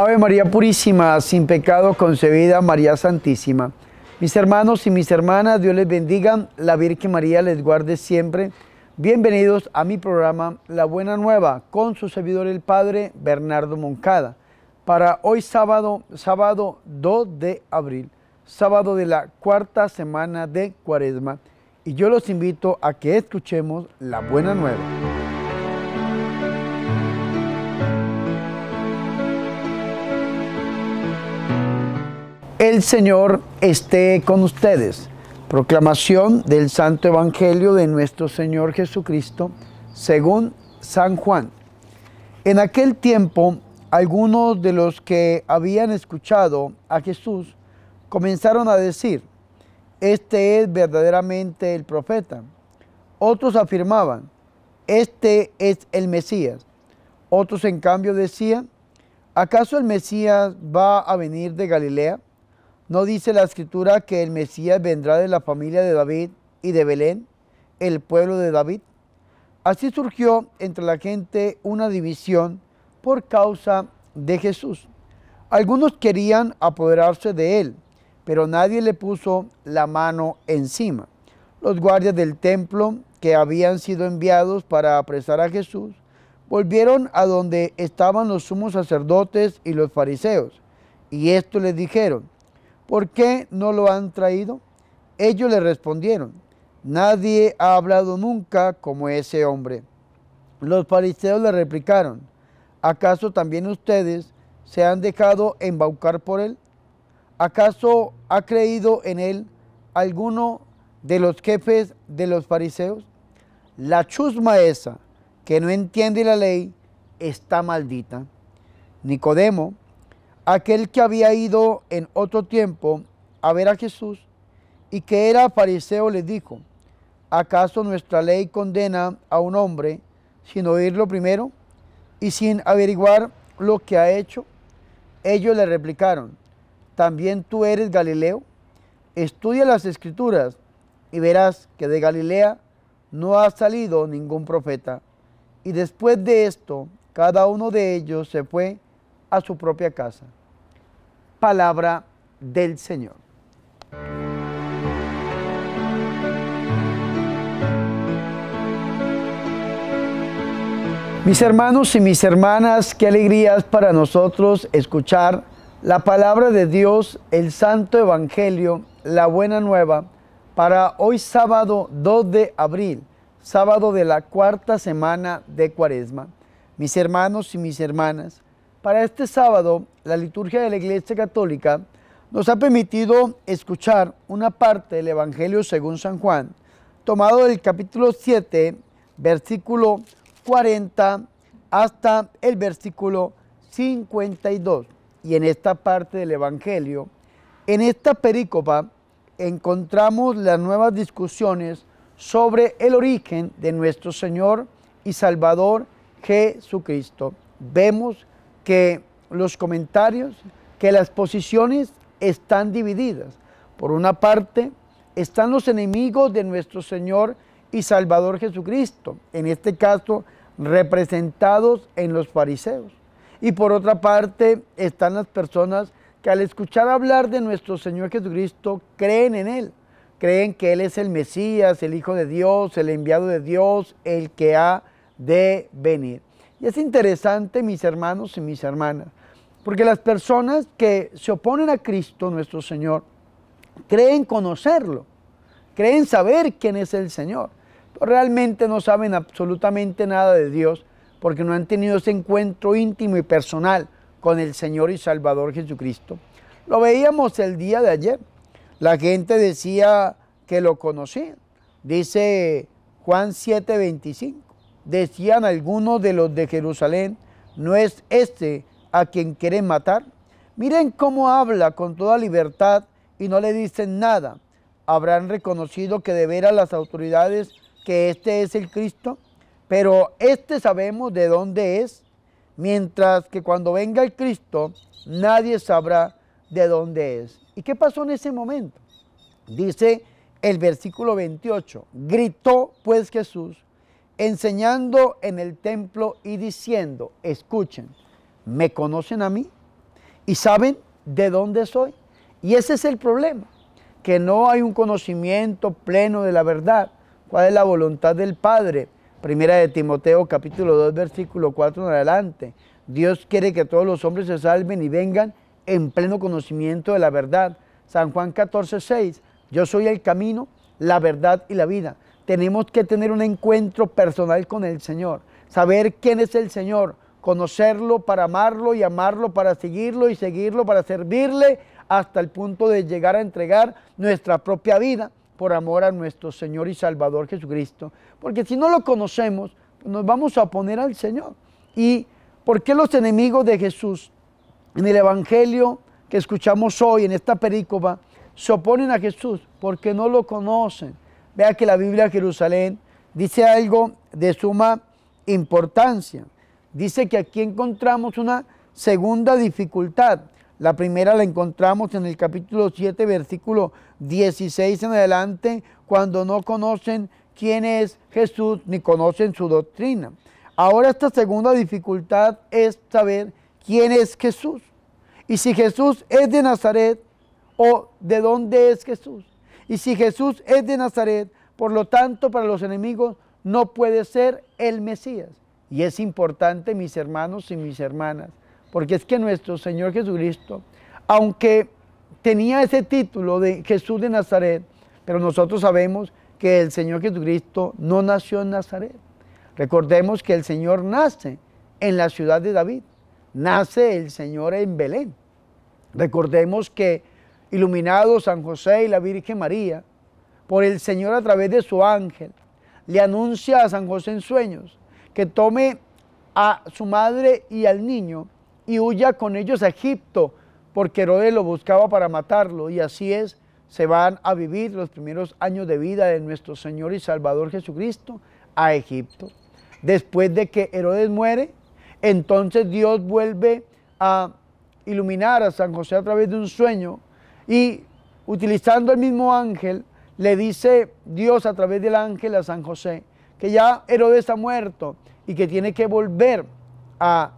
Ave María Purísima, sin pecado concebida, María Santísima. Mis hermanos y mis hermanas, Dios les bendiga, la Virgen María les guarde siempre. Bienvenidos a mi programa La Buena Nueva con su servidor el Padre Bernardo Moncada. Para hoy sábado, sábado 2 de abril, sábado de la cuarta semana de Cuaresma. Y yo los invito a que escuchemos La Buena Nueva. El Señor esté con ustedes. Proclamación del Santo Evangelio de nuestro Señor Jesucristo según San Juan. En aquel tiempo, algunos de los que habían escuchado a Jesús comenzaron a decir, este es verdaderamente el profeta. Otros afirmaban, este es el Mesías. Otros en cambio decían, ¿acaso el Mesías va a venir de Galilea? ¿No dice la escritura que el Mesías vendrá de la familia de David y de Belén, el pueblo de David? Así surgió entre la gente una división por causa de Jesús. Algunos querían apoderarse de él, pero nadie le puso la mano encima. Los guardias del templo que habían sido enviados para apresar a Jesús volvieron a donde estaban los sumos sacerdotes y los fariseos, y esto les dijeron, ¿por qué no lo han traído? Ellos le respondieron, nadie ha hablado nunca como ese hombre. Los fariseos le replicaron, ¿acaso también ustedes se han dejado embaucar por él? ¿Acaso ha creído en él alguno de los jefes de los fariseos? La chusma esa, que no entiende la ley, está maldita. Nicodemo, aquel que había ido en otro tiempo a ver a Jesús y que era fariseo, le dijo, ¿acaso nuestra ley condena a un hombre sin oírlo primero y sin averiguar lo que ha hecho? Ellos le replicaron, ¿también tú eres Galileo? Estudia las escrituras y verás que de Galilea no ha salido ningún profeta. Y después de esto, cada uno de ellos se fue a su propia casa. Palabra del Señor. Mis hermanos y mis hermanas, qué alegrías para nosotros escuchar la palabra de Dios, el Santo Evangelio, la buena nueva, para hoy sábado 2 de abril, sábado de la cuarta semana de Cuaresma. Mis hermanos y mis hermanas, para este sábado, la liturgia de la Iglesia Católica nos ha permitido escuchar una parte del Evangelio según San Juan, tomado del capítulo 7, versículo 40 hasta el versículo 52. Y en esta parte del Evangelio, en esta perícopa, encontramos las nuevas discusiones sobre el origen de nuestro Señor y Salvador Jesucristo. Vemos que los comentarios, que las posiciones están divididas. Por una parte, están los enemigos de nuestro Señor y Salvador Jesucristo, en este caso representados en los fariseos. Y por otra parte, están las personas que al escuchar hablar de nuestro Señor Jesucristo creen en Él, creen que Él es el Mesías, el Hijo de Dios, el enviado de Dios, el que ha de venir. Y es interesante, mis hermanos y mis hermanas, porque las personas que se oponen a Cristo, nuestro Señor, creen conocerlo, creen saber quién es el Señor, pero realmente no saben absolutamente nada de Dios porque no han tenido ese encuentro íntimo y personal con el Señor y Salvador Jesucristo. Lo veíamos el día de ayer. La gente decía que lo conocía. Dice Juan 7:25 decían algunos de los de Jerusalén, ¿no es este a quien quieren matar? Miren cómo habla con toda libertad y no le dicen nada. ¿Habrán reconocido que de veras las autoridades que este es el Cristo? Pero este sabemos de dónde es, mientras que cuando venga el Cristo nadie sabrá de dónde es. ¿Y qué pasó en ese momento? Dice el versículo 28, gritó pues Jesús, enseñando en el templo y diciendo, escuchen, ¿me conocen a mí? y saben de dónde soy. Y ese es el problema, que no hay un conocimiento pleno de la verdad. ¿Cuál es la voluntad del Padre? Primera de Timoteo capítulo 2 versículo 4 en adelante. Dios quiere que todos los hombres se salven y vengan en pleno conocimiento de la verdad. San Juan 14, 6. Yo soy el camino, la verdad y la vida. Tenemos que tener un encuentro personal con el Señor, saber quién es el Señor, conocerlo para amarlo y amarlo para seguirlo y seguirlo para servirle hasta el punto de llegar a entregar nuestra propia vida por amor a nuestro Señor y Salvador Jesucristo. Porque si no lo conocemos, nos vamos a oponer al Señor. ¿Y por qué los enemigos de Jesús en el Evangelio que escuchamos hoy, en esta perícopa, se oponen a Jesús? Porque no lo conocen. Vea que la Biblia de Jerusalén dice algo de suma importancia. Dice que aquí encontramos una segunda dificultad. La primera la encontramos en el capítulo 7, versículo 16 en adelante, cuando no conocen quién es Jesús ni conocen su doctrina. Ahora esta segunda dificultad es saber quién es Jesús. Y si Jesús es de Nazaret o de dónde es Jesús. Y si Jesús es de Nazaret, por lo tanto para los enemigos no puede ser el Mesías. Y es importante, mis hermanos y mis hermanas, porque es que nuestro Señor Jesucristo, aunque tenía ese título de Jesús de Nazaret, pero nosotros sabemos que el Señor Jesucristo no nació en Nazaret. Recordemos que el Señor nace en la ciudad de David, nace el Señor en Belén. Recordemos que iluminado San José y la Virgen María, por el Señor a través de su ángel, le anuncia a San José en sueños que tome a su madre y al niño y huya con ellos a Egipto, porque Herodes lo buscaba para matarlo. Y así es, se van a vivir los primeros años de vida de nuestro Señor y Salvador Jesucristo a Egipto. Después de que Herodes muere, entonces Dios vuelve a iluminar a San José a través de un sueño y utilizando el mismo ángel, le dice Dios a través del ángel a San José, que ya Herodes ha muerto y que tiene que volver a,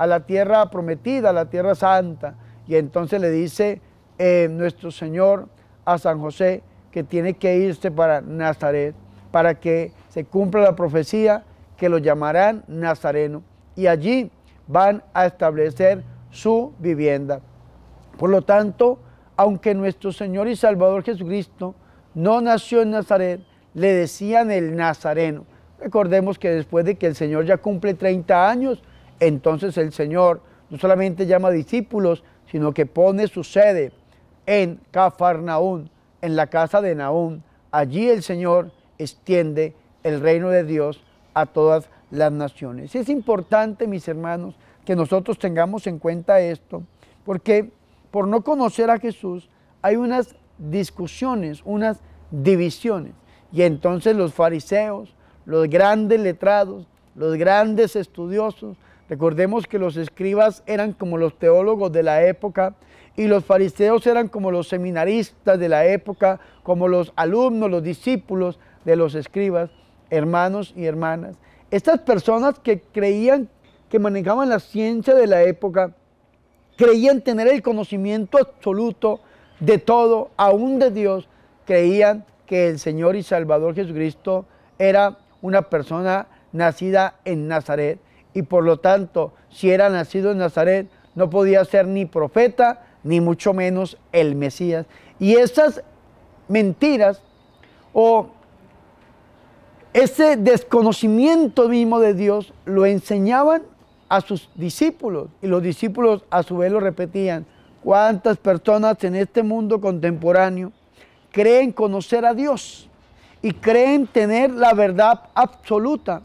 la tierra prometida, a la tierra santa. Y entonces le dice eh, nuestro Señor a San José que tiene que irse para Nazaret, para que se cumpla la profecía que lo llamarán Nazareno. Y allí van a establecer su vivienda. Por lo tanto, aunque nuestro Señor y Salvador Jesucristo no nació en Nazaret, le decían el Nazareno. Recordemos que después de que el Señor ya cumple 30 años, entonces el Señor no solamente llama discípulos, sino que pone su sede en Cafarnaún, en la casa de Naúm. Allí el Señor extiende el reino de Dios a todas las naciones. Es importante, mis hermanos, que nosotros tengamos en cuenta esto, porque por no conocer a Jesús hay unas discusiones, unas divisiones. Y entonces los fariseos, los grandes letrados, los grandes estudiosos, recordemos que los escribas eran como los teólogos de la época y los fariseos eran como los seminaristas de la época, como los alumnos, los discípulos de los escribas, hermanos y hermanas. Estas personas que creían que manejaban la ciencia de la época, creían tener el conocimiento absoluto de todo, aún de Dios, creían que el Señor y Salvador Jesucristo era una persona nacida en Nazaret y por lo tanto, si era nacido en Nazaret, no podía ser ni profeta, ni mucho menos el Mesías. Y esas mentiras o ese desconocimiento mismo de Dios lo enseñaban a sus discípulos y los discípulos a su vez lo repetían. ¿Cuántas personas en este mundo contemporáneo creen conocer a Dios y creen tener la verdad absoluta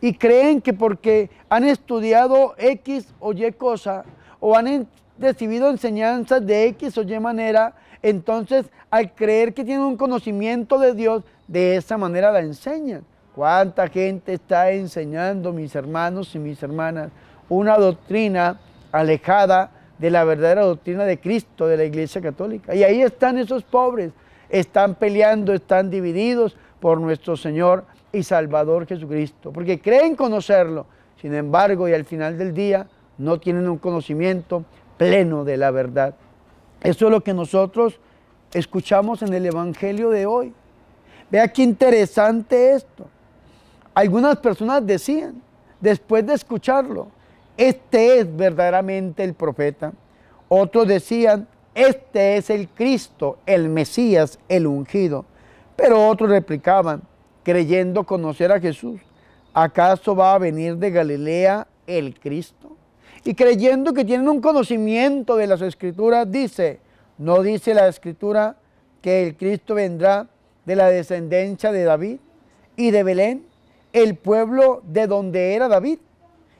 y creen que porque han estudiado X o Y cosa o han recibido enseñanzas de X o Y manera, entonces al creer que tienen un conocimiento de Dios, de esa manera la enseñan. ¿Cuánta gente está enseñando, mis hermanos y mis hermanas, una doctrina alejada de la verdadera doctrina de Cristo, de la Iglesia Católica? Y ahí están esos pobres, están peleando, están divididos por nuestro Señor y Salvador Jesucristo, porque creen conocerlo, sin embargo, y al final del día no tienen un conocimiento pleno de la verdad. Eso es lo que nosotros escuchamos en el Evangelio de hoy. Vea qué interesante esto. Algunas personas decían, después de escucharlo, este es verdaderamente el profeta. Otros decían, este es el Cristo, el Mesías, el ungido. Pero otros replicaban, creyendo conocer a Jesús, ¿acaso va a venir de Galilea el Cristo? Y creyendo que tienen un conocimiento de las escrituras, dice, no dice la escritura que el Cristo vendrá de la descendencia de David y de Belén, el pueblo de donde era David.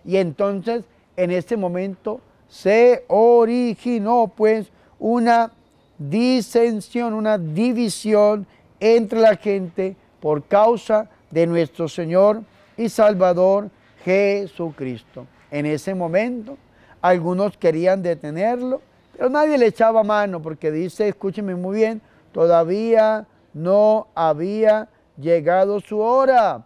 Y entonces en este momento se originó pues una disensión, una división entre la gente por causa de nuestro Señor y Salvador Jesucristo. En ese momento algunos querían detenerlo, pero nadie le echaba mano porque dice, escúcheme muy bien, todavía no había llegado su hora.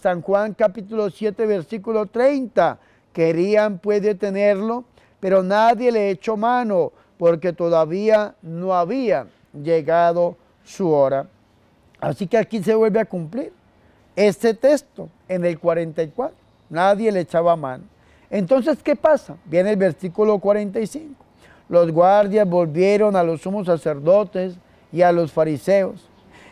San Juan capítulo 7 versículo 30. Querían pues detenerlo, pero nadie le echó mano porque todavía no había llegado su hora. Así que aquí se vuelve a cumplir este texto en el 44. Nadie le echaba mano. Entonces, ¿qué pasa? Viene el versículo 45. Los guardias volvieron a los sumos sacerdotes y a los fariseos.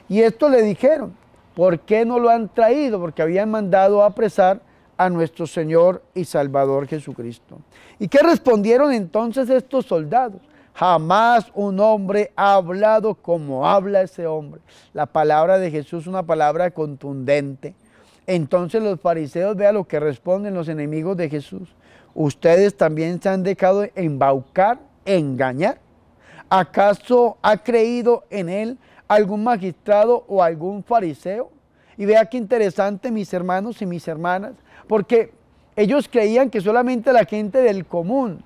Y esto le dijeron, ¿por qué no lo han traído? Porque habían mandado a apresar a nuestro Señor y Salvador Jesucristo. ¿Y qué respondieron entonces estos soldados? Jamás un hombre ha hablado como habla ese hombre. La palabra de Jesús es una palabra contundente. Entonces los fariseos, vean lo que responden los enemigos de Jesús. Ustedes también se han dejado embaucar, engañar. ¿Acaso ha creído en él algún magistrado o algún fariseo? Y vea qué interesante, mis hermanos y mis hermanas, porque ellos creían que solamente la gente del común,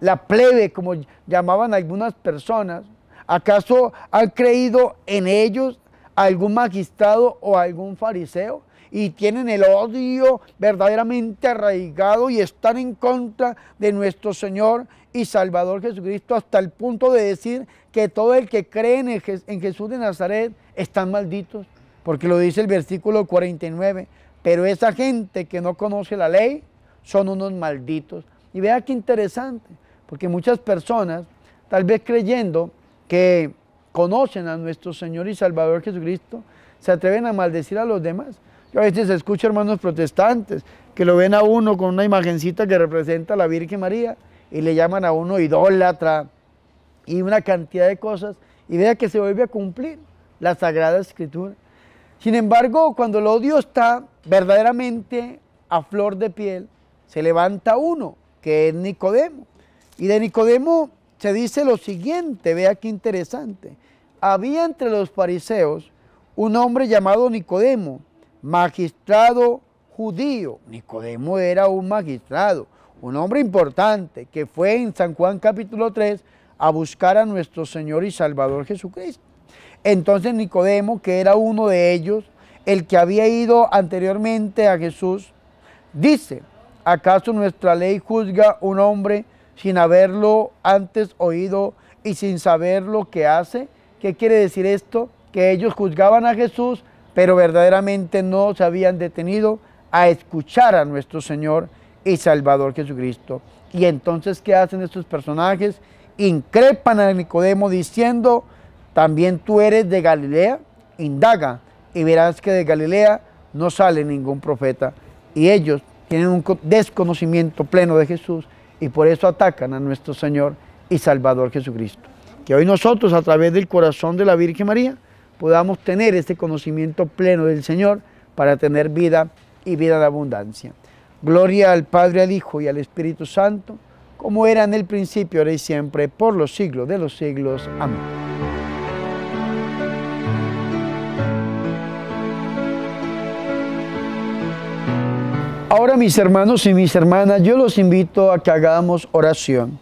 la plebe, como llamaban algunas personas, ¿acaso han creído en ellos algún magistrado o algún fariseo? Y tienen el odio verdaderamente arraigado y están en contra de nuestro Señor y Salvador Jesucristo hasta el punto de decir que todo el que cree en, Jesús de Nazaret están malditos, porque lo dice el versículo 49, pero esa gente que no conoce la ley son unos malditos. Y vea qué interesante, porque muchas personas, tal vez creyendo que conocen a nuestro Señor y Salvador Jesucristo, se atreven a maldecir a los demás. Yo a veces escucho hermanos protestantes que lo ven a uno con una imagencita que representa a la Virgen María y le llaman a uno idólatra y una cantidad de cosas y vea que se vuelve a cumplir la Sagrada Escritura. Sin embargo, cuando el odio está verdaderamente a flor de piel, se levanta uno, que es Nicodemo. Y de Nicodemo se dice lo siguiente, vea qué interesante. Había entre los fariseos un hombre llamado Nicodemo, magistrado judío. Nicodemo era un magistrado, un hombre importante que fue en San Juan capítulo 3 a buscar a nuestro Señor y Salvador Jesucristo. Entonces Nicodemo, que era uno de ellos, el que había ido anteriormente a Jesús, dice, ¿acaso nuestra ley juzga un hombre sin haberlo antes oído y sin saber lo que hace? ¿Qué quiere decir esto? Que ellos juzgaban a Jesús, pero verdaderamente no se habían detenido a escuchar a nuestro Señor y Salvador Jesucristo. Y entonces, ¿qué hacen estos personajes? Increpan a Nicodemo diciendo, también tú eres de Galilea, indaga y verás que de Galilea no sale ningún profeta. Y ellos tienen un desconocimiento pleno de Jesús y por eso atacan a nuestro Señor y Salvador Jesucristo. Que hoy nosotros a través del corazón de la Virgen María podamos tener este conocimiento pleno del Señor para tener vida y vida de abundancia. Gloria al Padre, al Hijo y al Espíritu Santo, como era en el principio, ahora y siempre, por los siglos de los siglos. Amén. Ahora mis hermanos y mis hermanas, yo los invito a que hagamos oración.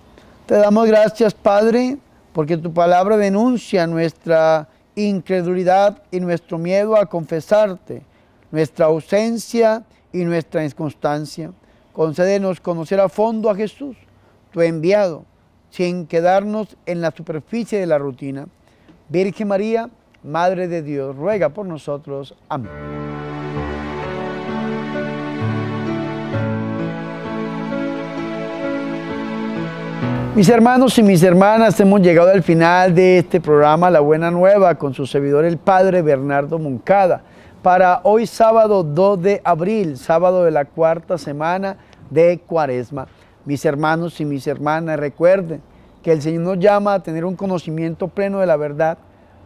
Te damos gracias, Padre, porque tu palabra denuncia nuestra incredulidad y nuestro miedo a confesarte, nuestra ausencia nuestra inconstancia. Concédenos conocer a fondo a Jesús, tu enviado, sin quedarnos en la superficie de la rutina. Virgen María, Madre de Dios, ruega por nosotros. Amén. Mis hermanos y mis hermanas, hemos llegado al final de este programa La Buena Nueva con su servidor el Padre Bernardo Moncada para hoy sábado 2 de abril, sábado de la cuarta semana de Cuaresma. Mis hermanos y mis hermanas, recuerden que el Señor nos llama a tener un conocimiento pleno de la verdad,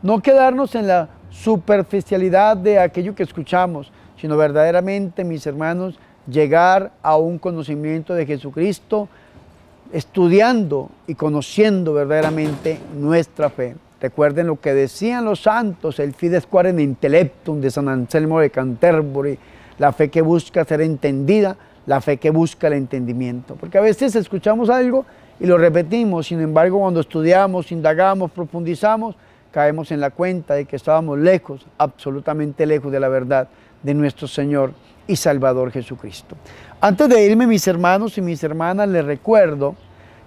no quedarnos en la superficialidad de aquello que escuchamos, sino verdaderamente, mis hermanos, llegar a un conocimiento de Jesucristo, estudiando y conociendo verdaderamente nuestra fe. Recuerden lo que decían los santos, el fides quaren intellectum de San Anselmo de Canterbury, la fe que busca ser entendida, la fe que busca el entendimiento. Porque a veces escuchamos algo y lo repetimos, sin embargo cuando estudiamos, indagamos, profundizamos, caemos en la cuenta de que estábamos lejos, absolutamente lejos de la verdad de nuestro Señor y Salvador Jesucristo. Antes de irme, mis hermanos y mis hermanas, les recuerdo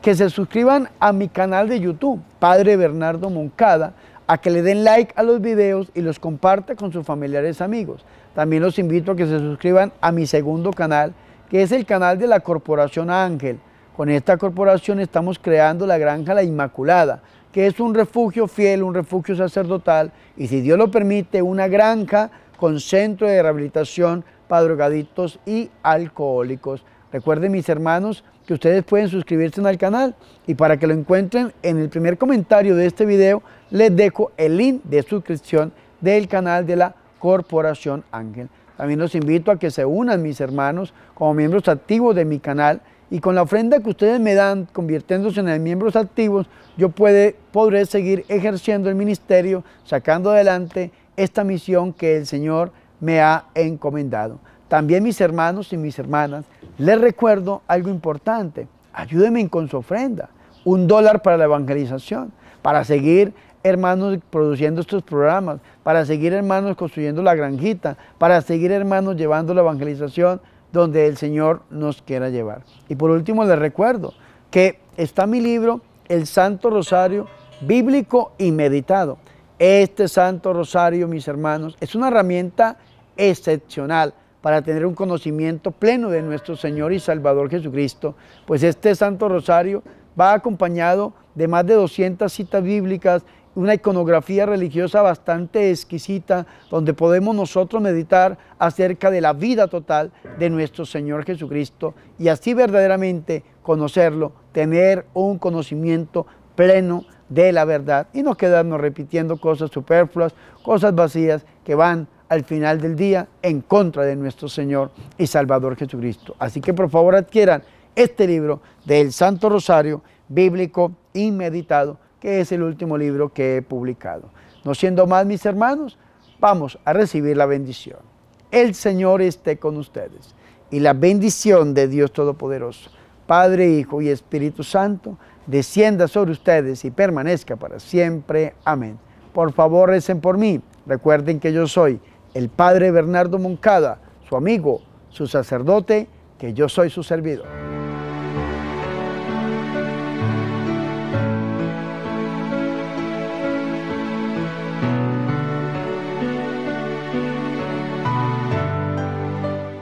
que se suscriban a mi canal de YouTube, Padre Bernardo Moncada, a que le den like a los videos y los comparta con sus familiares amigos. También los invito a que se suscriban a mi segundo canal, que es el canal de la Corporación Ángel. Con esta corporación estamos creando la Granja La Inmaculada, que es un refugio fiel, un refugio sacerdotal y si Dios lo permite, una granja con centro de rehabilitación para drogadictos y alcohólicos. Recuerden mis hermanos que ustedes pueden suscribirse al canal y para que lo encuentren en el primer comentario de este video les dejo el link de suscripción del canal de la Corporación Ángel. También los invito a que se unan mis hermanos como miembros activos de mi canal y con la ofrenda que ustedes me dan convirtiéndose en miembros activos, yo puede, podré seguir ejerciendo el ministerio, sacando adelante esta misión que el Señor me ha encomendado. También mis hermanos y mis hermanas, les recuerdo algo importante. Ayúdenme con su ofrenda. Un dólar para la evangelización, para seguir hermanos produciendo estos programas, para seguir hermanos construyendo la granjita, para seguir hermanos llevando la evangelización donde el Señor nos quiera llevar. Y por último les recuerdo que está mi libro, El Santo Rosario, bíblico y meditado. Este Santo Rosario, mis hermanos, es una herramienta excepcional para tener un conocimiento pleno de nuestro Señor y Salvador Jesucristo, pues este Santo Rosario va acompañado de más de 200 citas bíblicas, una iconografía religiosa bastante exquisita, donde podemos nosotros meditar acerca de la vida total de nuestro Señor Jesucristo y así verdaderamente conocerlo, tener un conocimiento pleno de la verdad. Y no quedarnos repitiendo cosas superfluas, cosas vacías que van al final del día en contra de nuestro Señor y Salvador Jesucristo. Así que por favor adquieran este libro del Santo Rosario bíblico y meditado, que es el último libro que he publicado. No siendo más, mis hermanos, vamos a recibir la bendición. El Señor esté con ustedes y la bendición de Dios Todopoderoso, Padre, Hijo y Espíritu Santo, descienda sobre ustedes y permanezca para siempre. Amén. Por favor, recen por mí. Recuerden que yo soy el Padre Bernardo Moncada, su amigo, su sacerdote, que yo soy su servidor.